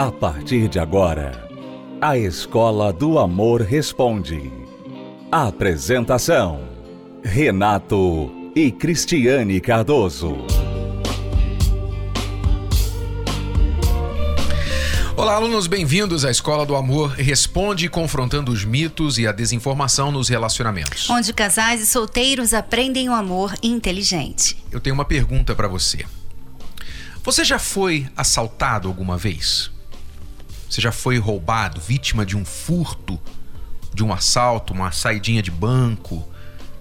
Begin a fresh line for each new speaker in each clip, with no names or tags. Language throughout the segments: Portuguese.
A partir de agora, a Escola do Amor Responde. Apresentação: Renato e Cristiane Cardoso.
Olá, alunos, bem-vindos à Escola do Amor Responde, confrontando os mitos e a desinformação nos relacionamentos.
Onde casais e solteiros aprendem o amor inteligente.
Eu tenho uma pergunta para você. Você já foi assaltado alguma vez? Você já foi roubado, vítima de um furto, de um assalto, uma saidinha de banco?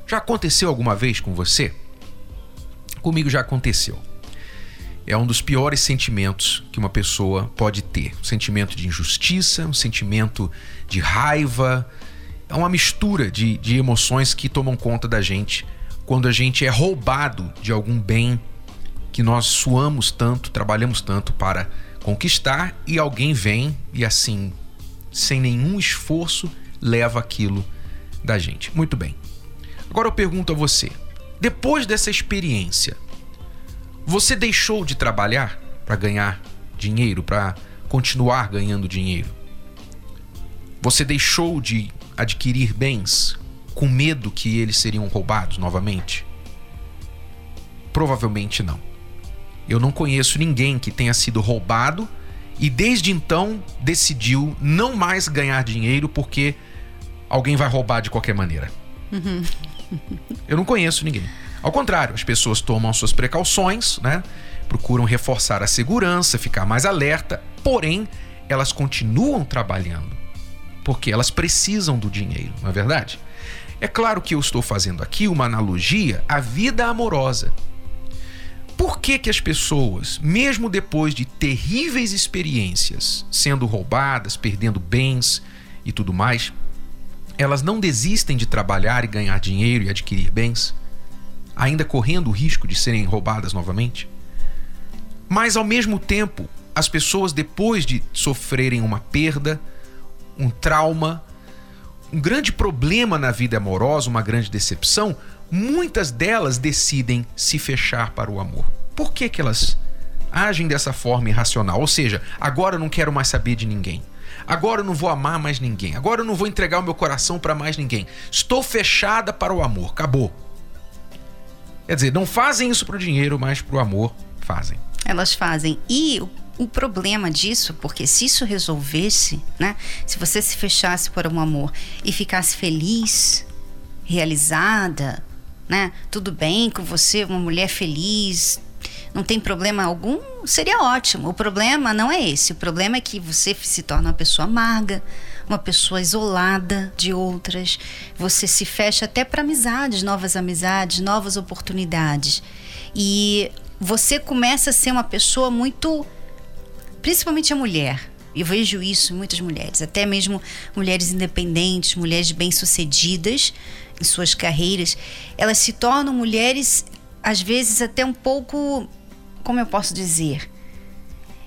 Já aconteceu alguma vez com você? Comigo já aconteceu. É um dos piores sentimentos que uma pessoa pode ter. Um sentimento de injustiça, um sentimento de raiva. É uma mistura de, de emoções que tomam conta da gente quando a gente é roubado de algum bem que nós suamos tanto, trabalhamos tanto para conquistar e alguém vem e assim, sem nenhum esforço, leva aquilo da gente. Muito bem. Agora eu pergunto a você: depois dessa experiência, você deixou de trabalhar para ganhar dinheiro, para continuar ganhando dinheiro? Você deixou de adquirir bens com medo que eles seriam roubados novamente? Provavelmente não. Eu não conheço ninguém que tenha sido roubado e desde então decidiu não mais ganhar dinheiro porque alguém vai roubar de qualquer maneira. Uhum. Eu não conheço ninguém. Ao contrário, as pessoas tomam suas precauções, né? Procuram reforçar a segurança, ficar mais alerta, porém, elas continuam trabalhando porque elas precisam do dinheiro, não é verdade? É claro que eu estou fazendo aqui uma analogia à vida amorosa. Por que, que as pessoas, mesmo depois de terríveis experiências, sendo roubadas, perdendo bens e tudo mais, elas não desistem de trabalhar e ganhar dinheiro e adquirir bens, ainda correndo o risco de serem roubadas novamente? Mas ao mesmo tempo, as pessoas, depois de sofrerem uma perda, um trauma, um grande problema na vida amorosa, uma grande decepção, muitas delas decidem se fechar para o amor. Por que, que elas agem dessa forma irracional? Ou seja, agora eu não quero mais saber de ninguém. Agora eu não vou amar mais ninguém. Agora eu não vou entregar o meu coração para mais ninguém. Estou fechada para o amor. Acabou. Quer dizer, não fazem isso para o dinheiro, mas para o amor fazem.
Elas fazem. E o problema disso, porque se isso resolvesse, né? Se você se fechasse para um amor e ficasse feliz, realizada, né? Tudo bem com você, uma mulher feliz, não tem problema algum, seria ótimo. O problema não é esse. O problema é que você se torna uma pessoa amarga, uma pessoa isolada de outras. Você se fecha até para amizades, novas amizades, novas oportunidades. E você começa a ser uma pessoa muito. Principalmente a mulher. Eu vejo isso em muitas mulheres, até mesmo mulheres independentes, mulheres bem-sucedidas em suas carreiras, elas se tornam mulheres, às vezes, até um pouco. Como eu posso dizer?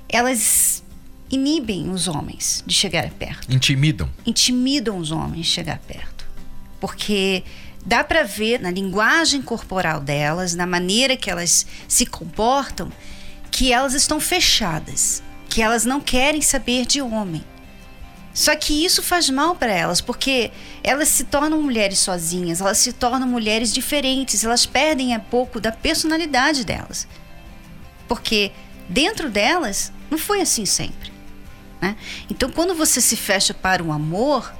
Elas inibem os homens de chegar perto.
Intimidam.
Intimidam os homens de chegar perto. Porque dá para ver na linguagem corporal delas, na maneira que elas se comportam, que elas estão fechadas, que elas não querem saber de homem. Só que isso faz mal para elas, porque elas se tornam mulheres sozinhas, elas se tornam mulheres diferentes, elas perdem a pouco da personalidade delas. Porque dentro delas não foi assim sempre. Né? Então, quando você se fecha para o amor,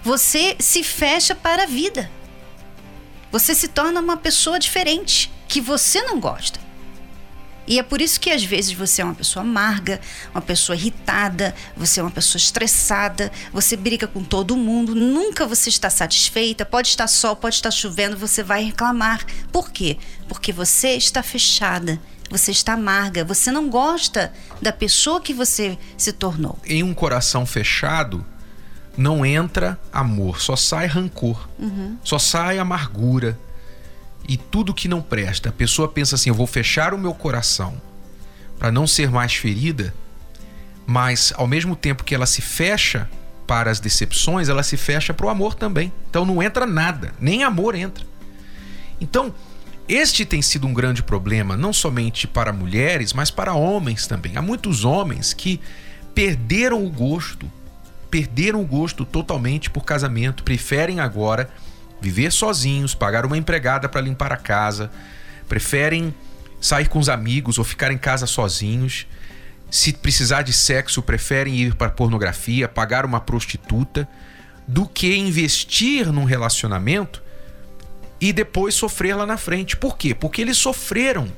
você se fecha para a vida. Você se torna uma pessoa diferente, que você não gosta. E é por isso que às vezes você é uma pessoa amarga, uma pessoa irritada, você é uma pessoa estressada, você briga com todo mundo, nunca você está satisfeita, pode estar sol, pode estar chovendo, você vai reclamar. Por quê? Porque você está fechada, você está amarga, você não gosta da pessoa que você se tornou.
Em um coração fechado, não entra amor, só sai rancor, uhum. só sai amargura, e tudo que não presta. A pessoa pensa assim: eu vou fechar o meu coração para não ser mais ferida, mas ao mesmo tempo que ela se fecha para as decepções, ela se fecha para o amor também. Então não entra nada, nem amor entra. Então, este tem sido um grande problema, não somente para mulheres, mas para homens também. Há muitos homens que perderam o gosto, perderam o gosto totalmente por casamento, preferem agora viver sozinhos, pagar uma empregada para limpar a casa, preferem sair com os amigos ou ficar em casa sozinhos. Se precisar de sexo, preferem ir para pornografia, pagar uma prostituta, do que investir num relacionamento e depois sofrer lá na frente. Por quê? Porque eles sofreram.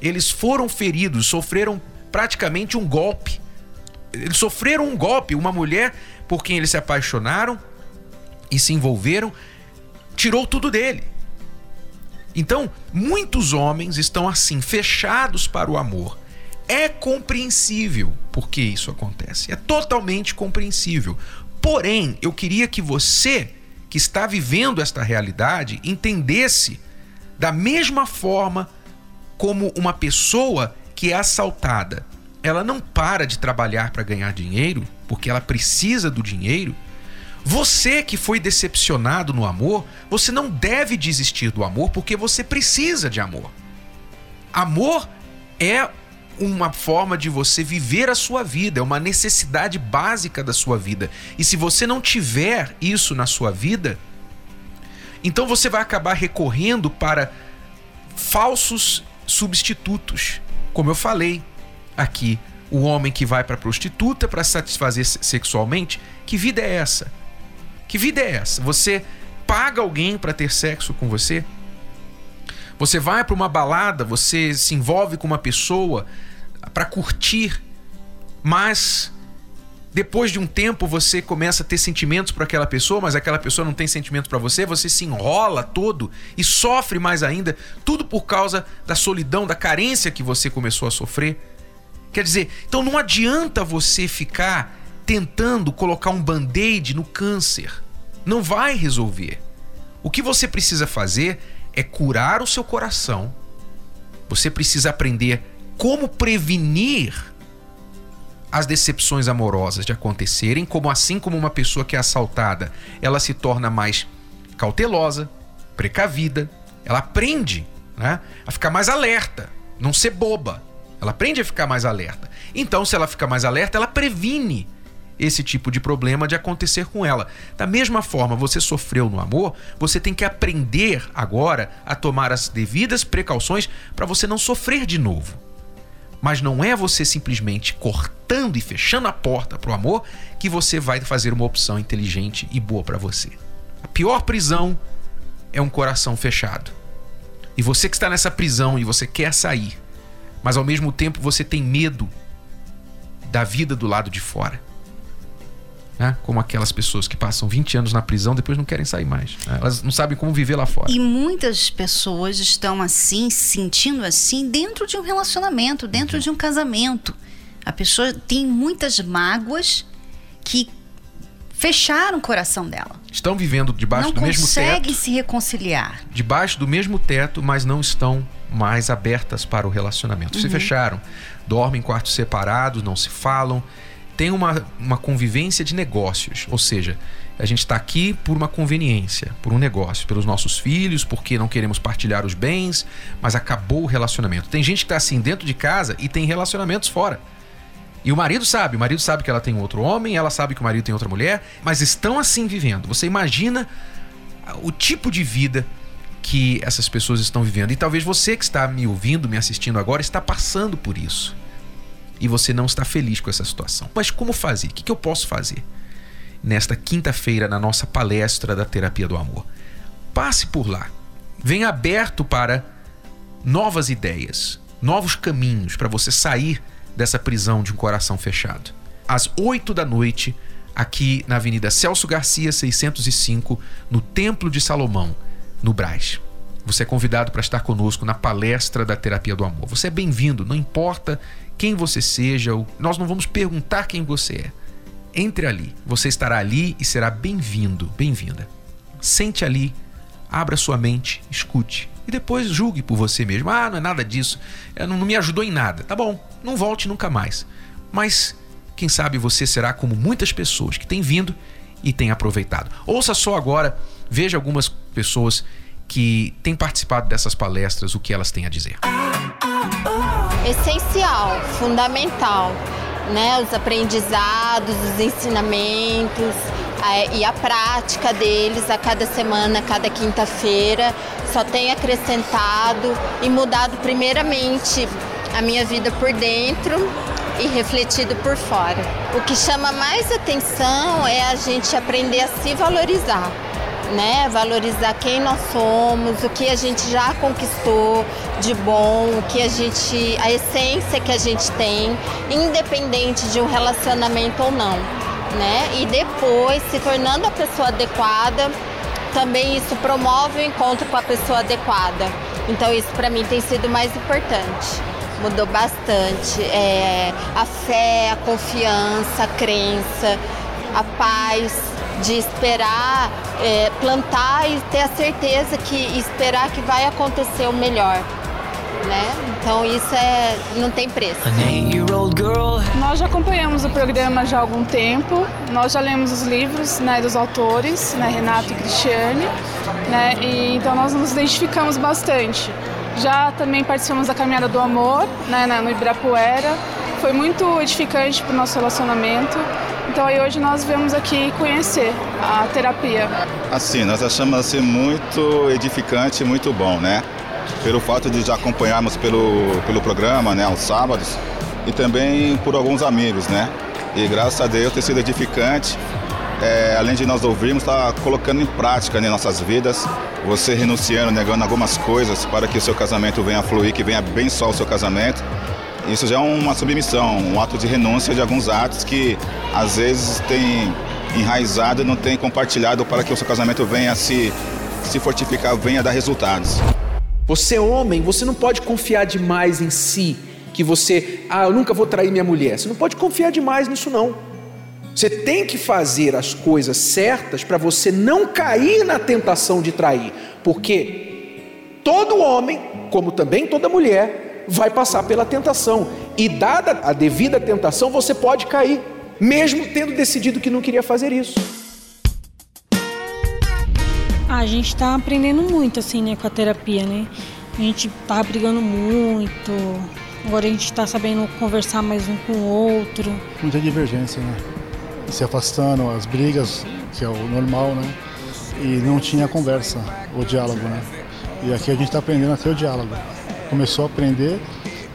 Eles foram feridos, sofreram praticamente um golpe. Eles sofreram um golpe. Uma mulher por quem eles se apaixonaram e se envolveram tirou tudo dele. Então, muitos homens estão assim, fechados para o amor. É compreensível porque isso acontece. É totalmente compreensível. Porém, eu queria que você que está vivendo esta realidade entendesse da mesma forma como uma pessoa que é assaltada, ela não para de trabalhar para ganhar dinheiro, porque ela precisa do dinheiro. Você que foi decepcionado no amor, você não deve desistir do amor porque você precisa de amor. Amor é uma forma de você viver a sua vida, é uma necessidade básica da sua vida. E se você não tiver isso na sua vida, então você vai acabar recorrendo para falsos substitutos. Como eu falei aqui, o homem que vai para a prostituta para satisfazer sexualmente, que vida é essa? Que vida é essa? Você paga alguém para ter sexo com você? Você vai para uma balada, você se envolve com uma pessoa, para curtir, mas depois de um tempo você começa a ter sentimentos para aquela pessoa, mas aquela pessoa não tem sentimento para você, você se enrola todo e sofre mais ainda, tudo por causa da solidão, da carência que você começou a sofrer. Quer dizer, então não adianta você ficar tentando colocar um band-aid no câncer. Não vai resolver. O que você precisa fazer é curar o seu coração. Você precisa aprender como prevenir as decepções amorosas de acontecerem, como assim como uma pessoa que é assaltada, ela se torna mais cautelosa, precavida, ela aprende né, a ficar mais alerta, não ser boba. Ela aprende a ficar mais alerta. Então, se ela fica mais alerta, ela previne esse tipo de problema de acontecer com ela. Da mesma forma, você sofreu no amor, você tem que aprender agora a tomar as devidas precauções para você não sofrer de novo. Mas não é você simplesmente cortando e fechando a porta para o amor que você vai fazer uma opção inteligente e boa para você. A pior prisão é um coração fechado. E você que está nessa prisão e você quer sair, mas ao mesmo tempo você tem medo da vida do lado de fora né? Como aquelas pessoas que passam 20 anos na prisão depois não querem sair mais. Né? Elas não sabem como viver lá fora.
E muitas pessoas estão assim, sentindo assim, dentro de um relacionamento, dentro uhum. de um casamento. A pessoa tem muitas mágoas que fecharam o coração dela.
Estão vivendo debaixo
não
do mesmo teto.
Não conseguem se reconciliar.
Debaixo do mesmo teto, mas não estão mais abertas para o relacionamento. Uhum. Se fecharam, dormem em quartos separados, não se falam tem uma, uma convivência de negócios, ou seja, a gente está aqui por uma conveniência, por um negócio, pelos nossos filhos, porque não queremos partilhar os bens, mas acabou o relacionamento. Tem gente que está assim dentro de casa e tem relacionamentos fora. E o marido sabe, o marido sabe que ela tem outro homem, ela sabe que o marido tem outra mulher, mas estão assim vivendo. Você imagina o tipo de vida que essas pessoas estão vivendo. E talvez você que está me ouvindo, me assistindo agora, está passando por isso e você não está feliz com essa situação. Mas como fazer? O que eu posso fazer? Nesta quinta-feira, na nossa palestra da Terapia do Amor. Passe por lá. Venha aberto para novas ideias, novos caminhos para você sair dessa prisão de um coração fechado. Às 8 da noite, aqui na Avenida Celso Garcia, 605, no Templo de Salomão, no Brás. Você é convidado para estar conosco na palestra da Terapia do Amor. Você é bem-vindo, não importa quem você seja, nós não vamos perguntar quem você é. Entre ali, você estará ali e será bem-vindo, bem-vinda. Sente ali, abra sua mente, escute e depois julgue por você mesmo. Ah, não é nada disso, não, não me ajudou em nada. Tá bom, não volte nunca mais. Mas quem sabe você será como muitas pessoas que têm vindo e têm aproveitado. Ouça só agora, veja algumas pessoas que têm participado dessas palestras, o que elas têm a dizer
essencial, fundamental. né, os aprendizados, os ensinamentos e a prática deles a cada semana, a cada quinta-feira, só tem acrescentado e mudado primeiramente a minha vida por dentro e refletido por fora. O que chama mais atenção é a gente aprender a se valorizar. Né? Valorizar quem nós somos, o que a gente já conquistou de bom, o que a gente, a essência que a gente tem, independente de um relacionamento ou não, né? E depois, se tornando a pessoa adequada, também isso promove o encontro com a pessoa adequada. Então isso para mim tem sido mais importante mudou bastante. É, a fé, a confiança, a crença, a paz de esperar, é, plantar e ter a certeza que esperar que vai acontecer o melhor. Né? Então isso é não tem preço.
Nós já acompanhamos o programa já há algum tempo. Nós já lemos os livros né, dos autores, né, Renato e Cristiane, né? E então nós nos identificamos bastante. Já também participamos da Caminhada do Amor, né, no Ibirapuera. Foi muito edificante para o nosso relacionamento. Então aí hoje nós viemos aqui conhecer a terapia.
Assim, nós achamos assim muito edificante, muito bom, né? Pelo fato de já acompanharmos pelo, pelo programa, né, aos sábados, e também por alguns amigos, né? E graças a Deus tem sido edificante é, além de nós ouvirmos, está colocando em prática né, nossas vidas, você renunciando, negando algumas coisas para que o seu casamento venha fluir, que venha bem só o seu casamento. Isso já é uma submissão, um ato de renúncia de alguns atos que às vezes tem enraizado e não tem compartilhado para que o seu casamento venha se, se fortificar, venha dar resultados.
Você é homem, você não pode confiar demais em si, que você, ah, eu nunca vou trair minha mulher. Você não pode confiar demais nisso não. Você tem que fazer as coisas certas para você não cair na tentação de trair, porque todo homem, como também toda mulher, vai passar pela tentação, e dada a devida tentação, você pode cair, mesmo tendo decidido que não queria fazer isso.
Ah, a gente está aprendendo muito assim, né, com a terapia, né? A gente tá brigando muito. Agora a gente está sabendo conversar mais um com o outro.
Muita divergência, né? se afastando, as brigas, que é o normal, né? E não tinha conversa, o diálogo, né? E aqui a gente está aprendendo a ter o diálogo. Começou a aprender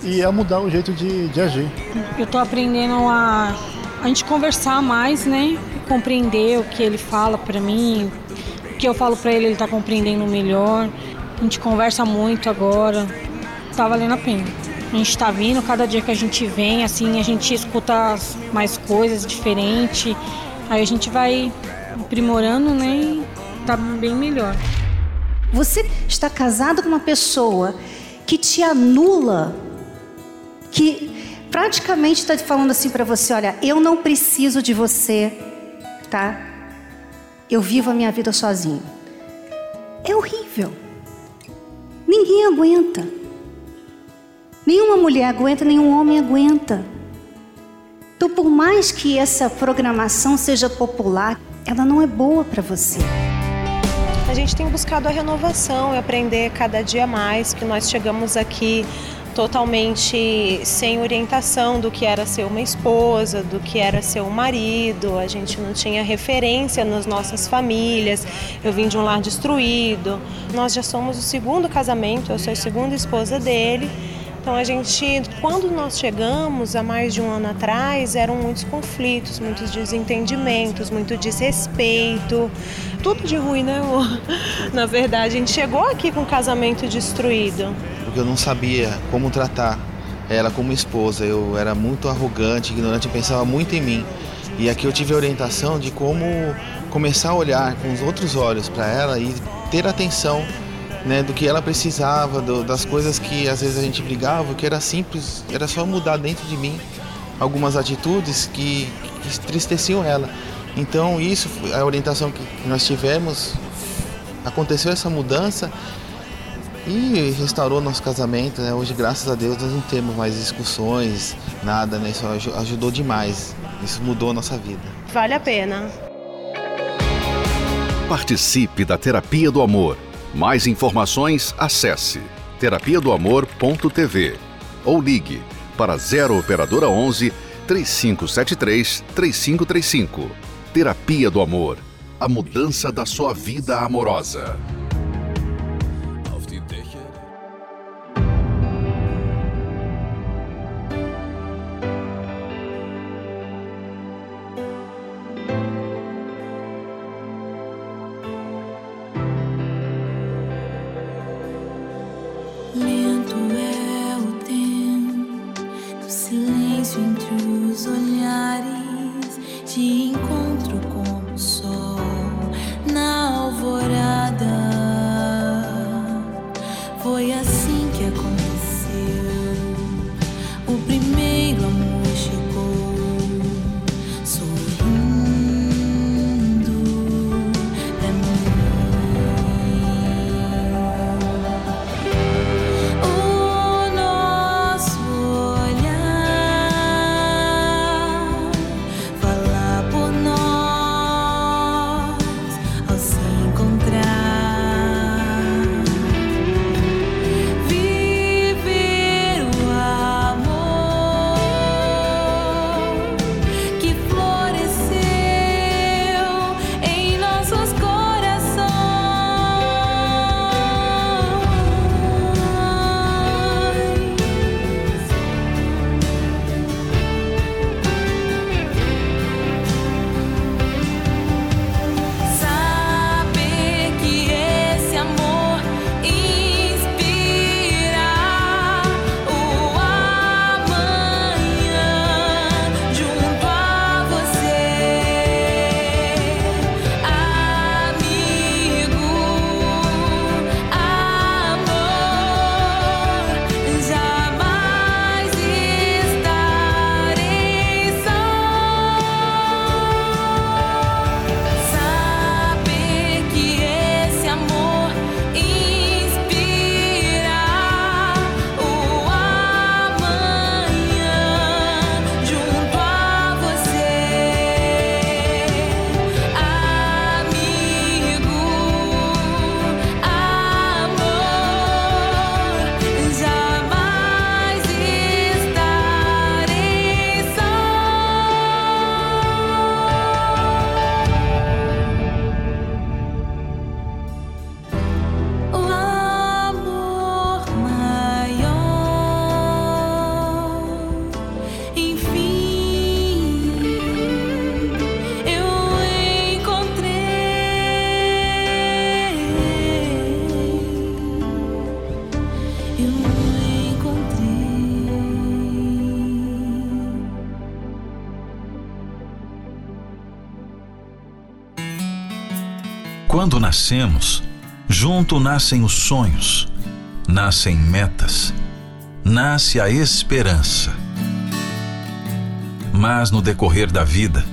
e a mudar o jeito de, de agir.
Eu estou aprendendo a, a gente conversar mais, né? Compreender o que ele fala para mim, o que eu falo para ele, ele está compreendendo melhor. A gente conversa muito agora. Tá valendo a pena. A gente está vindo, cada dia que a gente vem, assim, a gente escuta mais coisas diferentes. Aí a gente vai aprimorando, né? E tá bem melhor.
Você está casado com uma pessoa que te anula, que praticamente está falando assim para você: olha, eu não preciso de você, tá? Eu vivo a minha vida sozinho. É horrível. Ninguém aguenta. Nenhuma mulher aguenta, nenhum homem aguenta. Então, por mais que essa programação seja popular, ela não é boa para você.
A gente tem buscado a renovação e aprender cada dia mais, que nós chegamos aqui totalmente sem orientação do que era ser uma esposa, do que era ser um marido, a gente não tinha referência nas nossas famílias. Eu vim de um lar destruído. Nós já somos o segundo casamento, eu sou a segunda esposa dele. Então a gente, quando nós chegamos há mais de um ano atrás, eram muitos conflitos, muitos desentendimentos, muito desrespeito, tudo de ruim, né, amor? Na verdade, a gente chegou aqui com o casamento destruído.
Porque eu não sabia como tratar ela como esposa. Eu era muito arrogante, ignorante, pensava muito em mim. E aqui eu tive a orientação de como começar a olhar com os outros olhos para ela e ter atenção né, do que ela precisava, do, das coisas que às vezes a gente brigava, que era simples, era só mudar dentro de mim algumas atitudes que, que entristeciam ela. Então isso, a orientação que nós tivemos, aconteceu essa mudança e restaurou nosso casamento. Né? Hoje, graças a Deus, nós não temos mais discussões, nada, né? Isso ajudou demais. Isso mudou a nossa vida.
Vale a pena.
Participe da Terapia do Amor. Mais informações, acesse terapia do amor.tv ou ligue para 0 operadora 11
3573 3535. Terapia do Amor. A mudança da sua vida amorosa.
Nascemos, junto nascem os sonhos, nascem metas, nasce a esperança. Mas no decorrer da vida,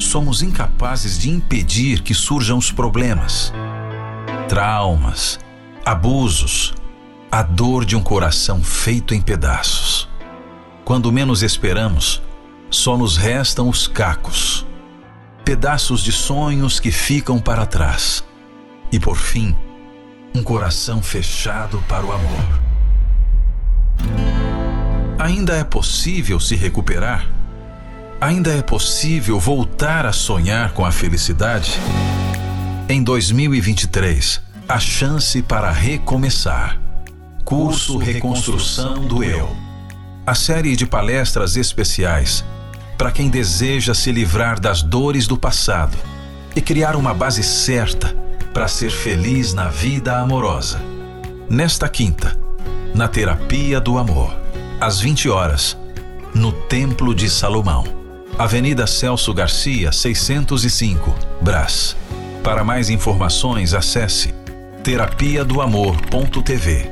somos incapazes de impedir que surjam os problemas, traumas, abusos, a dor de um coração feito em pedaços. Quando menos esperamos, só nos restam os cacos pedaços de sonhos que ficam para trás. E por fim, um coração fechado para o amor. Ainda é possível se recuperar? Ainda é possível voltar a sonhar com a felicidade? Em 2023, a chance para recomeçar. Curso Reconstrução do Eu. A série de palestras especiais para quem deseja se livrar das dores do passado e criar uma base certa para ser feliz na vida amorosa. Nesta quinta, na Terapia do Amor, às 20 horas, no Templo de Salomão, Avenida Celso Garcia, 605, Brás. Para mais informações, acesse terapia do amor.tv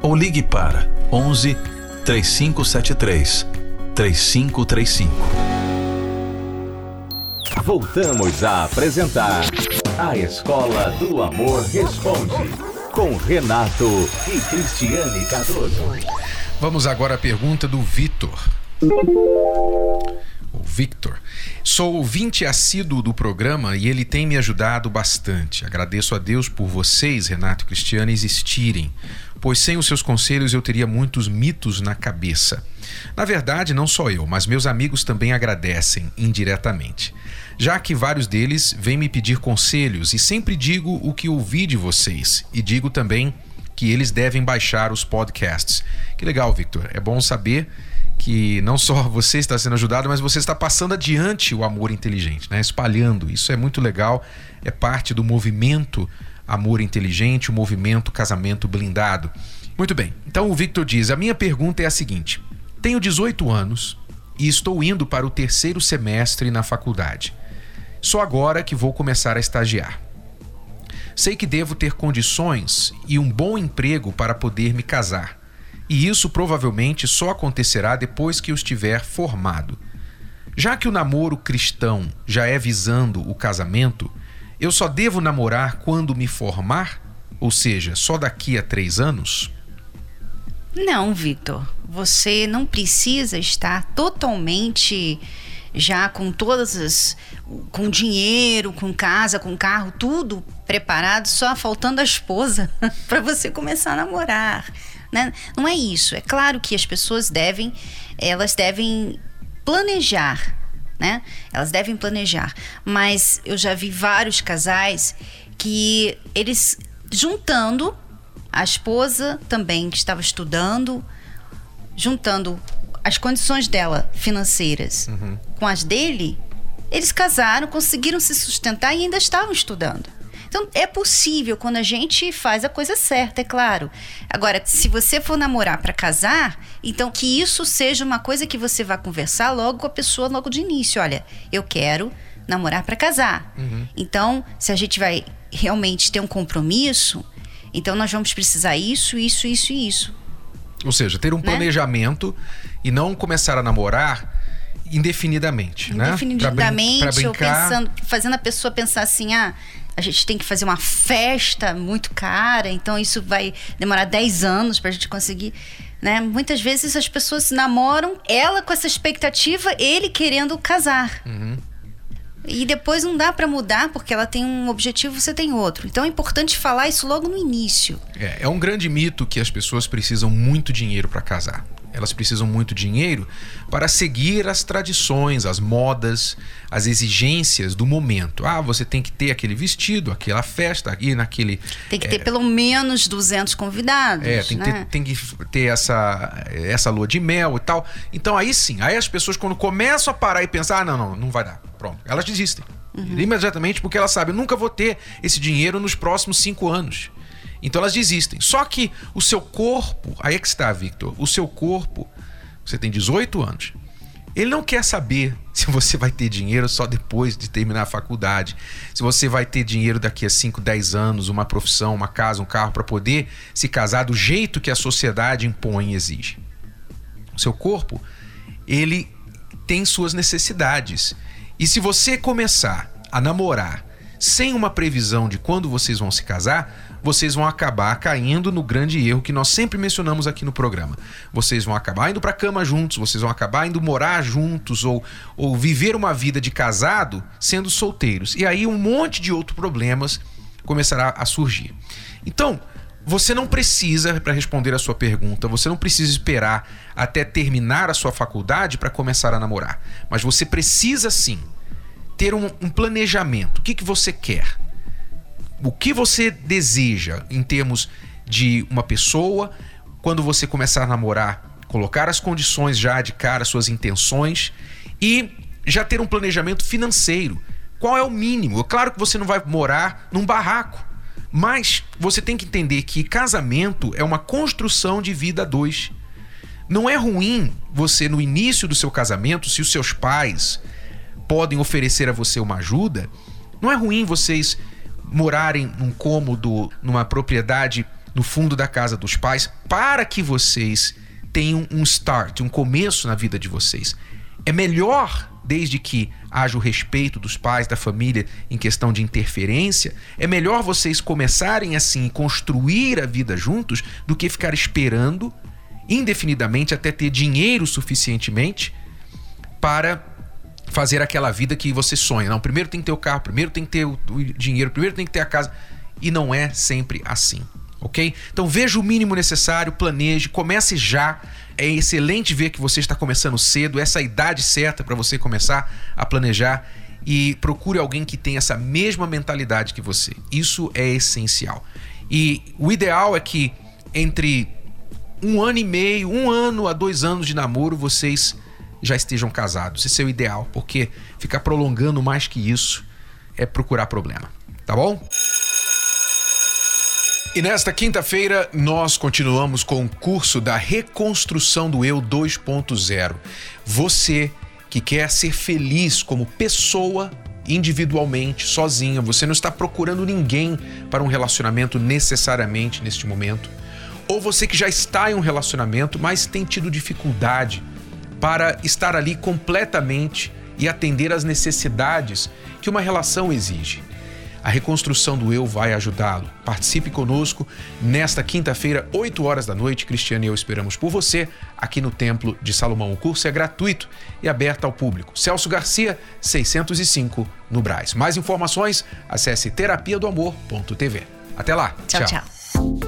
ou ligue para 11 3573 3535.
Voltamos a apresentar A Escola do Amor Responde, com Renato e Cristiane Cardoso.
Vamos agora à pergunta do Vitor. o Victor. Sou ouvinte assíduo do programa e ele tem me ajudado bastante. Agradeço a Deus por vocês, Renato e Cristiane, existirem, pois sem os seus conselhos eu teria muitos mitos na cabeça. Na verdade, não só eu, mas meus amigos também agradecem indiretamente. Já que vários deles vêm me pedir conselhos e sempre digo o que ouvi de vocês e digo também que eles devem baixar os podcasts. Que legal, Victor. É bom saber que não só você está sendo ajudado, mas você está passando adiante o amor inteligente, né? Espalhando. Isso é muito legal. É parte do movimento Amor Inteligente, o movimento Casamento Blindado. Muito bem. Então o Victor diz: "A minha pergunta é a seguinte: tenho 18 anos e estou indo para o terceiro semestre na faculdade. Só agora que vou começar a estagiar. Sei que devo ter condições e um bom emprego para poder me casar. E isso provavelmente só acontecerá depois que eu estiver formado. Já que o namoro cristão já é visando o casamento, eu só devo namorar quando me formar? Ou seja, só daqui a três anos?
Não, Victor. Você não precisa estar totalmente já com todas as. com dinheiro, com casa, com carro, tudo preparado, só faltando a esposa para você começar a namorar. Né? Não é isso. É claro que as pessoas devem. elas devem planejar. Né? Elas devem planejar. Mas eu já vi vários casais que eles juntando a esposa também que estava estudando, juntando as condições dela financeiras com as dele, eles casaram, conseguiram se sustentar e ainda estavam estudando. Então é possível quando a gente faz a coisa certa, é claro. Agora, se você for namorar para casar, então que isso seja uma coisa que você vá conversar logo com a pessoa logo de início. Olha, eu quero namorar para casar. Então, se a gente vai realmente ter um compromisso, então nós vamos precisar isso, isso, isso e isso.
Ou seja, ter um
Né?
planejamento e não começar a namorar indefinidamente, né? Pra brin-
Indefinidamente, ou pensando, fazendo a pessoa pensar assim, ah, a gente tem que fazer uma festa muito cara, então isso vai demorar 10 anos pra gente conseguir. Né? Muitas vezes as pessoas namoram, ela com essa expectativa, ele querendo casar.
Uhum.
E depois não dá pra mudar porque ela tem um objetivo, você tem outro. Então é importante falar isso logo no início.
É, é um grande mito que as pessoas precisam muito dinheiro para casar. Elas precisam muito dinheiro para seguir as tradições, as modas, as exigências do momento. Ah, você tem que ter aquele vestido, aquela festa, ir naquele.
Tem que
é,
ter pelo menos 200 convidados.
É, tem que,
né?
ter, tem que ter essa, essa lua de mel e tal. Então aí sim, aí as pessoas quando começam a parar e pensar, ah, não, não, não vai dar. Pronto. Elas desistem. Imediatamente porque elas sabem, eu nunca vou ter esse dinheiro nos próximos cinco anos. Então elas desistem. Só que o seu corpo, aí é que está, Victor, o seu corpo, você tem 18 anos. Ele não quer saber se você vai ter dinheiro só depois de terminar a faculdade, se você vai ter dinheiro daqui a 5, 10 anos, uma profissão, uma casa, um carro para poder se casar do jeito que a sociedade impõe e exige. O seu corpo, ele tem suas necessidades. E se você começar a namorar sem uma previsão de quando vocês vão se casar, vocês vão acabar caindo no grande erro que nós sempre mencionamos aqui no programa. Vocês vão acabar indo para cama juntos, vocês vão acabar indo morar juntos ou, ou viver uma vida de casado sendo solteiros. E aí um monte de outros problemas começará a surgir. Então, você não precisa, para responder a sua pergunta, você não precisa esperar até terminar a sua faculdade para começar a namorar. Mas você precisa sim ter um, um planejamento. O que, que você quer? O que você deseja em termos de uma pessoa quando você começar a namorar? Colocar as condições já de cara, suas intenções e já ter um planejamento financeiro. Qual é o mínimo? Claro que você não vai morar num barraco, mas você tem que entender que casamento é uma construção de vida a dois. Não é ruim você, no início do seu casamento, se os seus pais podem oferecer a você uma ajuda, não é ruim vocês morarem num cômodo, numa propriedade no fundo da casa dos pais, para que vocês tenham um start, um começo na vida de vocês. É melhor, desde que haja o respeito dos pais, da família em questão de interferência, é melhor vocês começarem assim e construir a vida juntos do que ficar esperando indefinidamente até ter dinheiro suficientemente para fazer aquela vida que você sonha. Não, primeiro tem que ter o carro, primeiro tem que ter o, dinheiro, primeiro tem que ter a casa. E não é sempre assim, ok? Então veja o mínimo necessário, planeje, comece já. É excelente ver que você está começando cedo, essa é idade certa para você começar a planejar e procure alguém que tenha essa mesma mentalidade que você. Isso é essencial. E o ideal é que entre um ano e meio, um ano a dois anos de namoro, vocês já estejam casados. Esse é o ideal, porque ficar prolongando mais que isso é procurar problema. Tá bom? E nesta quinta-feira nós continuamos com o curso da reconstrução do eu 2.0. Você que quer ser feliz como pessoa individualmente, sozinha, você não está procurando ninguém para um relacionamento necessariamente neste momento, ou você que já está em um relacionamento, mas tem tido dificuldade para estar ali completamente e atender às necessidades que uma relação exige. A reconstrução do eu vai ajudá-lo. Participe conosco nesta quinta-feira, 8 horas da noite. Cristiano e eu esperamos por você aqui no Templo de Salomão. O curso é gratuito e aberto ao público. Celso Garcia, 605, no Braz. Mais informações, acesse terapia do amor.tv. Até lá.
Tchau, tchau.